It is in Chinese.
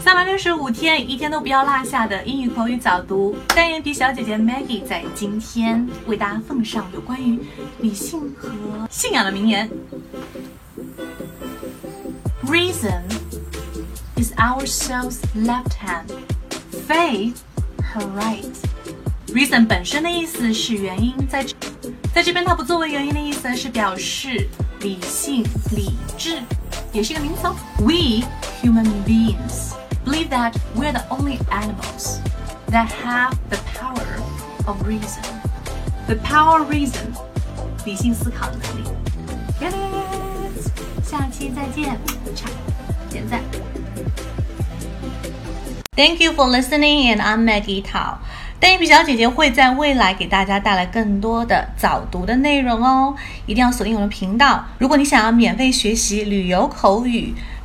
三百六十五天，一天都不要落下的英语口语早读。单眼皮小姐姐 Maggie 在今天为大家奉上有关于理性和信仰的名言。Reason is our soul's left hand, faith her right. Reason 本身的意思是原因，在在这边它不作为原因的意思是表示理性、理智，也是一个名词。We human beings believe that we're the only animals that have the power of reason. The power of reason，理性思考的能力。Yes，下期再见，点赞。Thank you for listening, and I'm Maggie Tao. 单眼皮小姐姐会在未来给大家带来更多的早读的内容哦，一定要锁定我们频道。如果你想要免费学习旅游口语、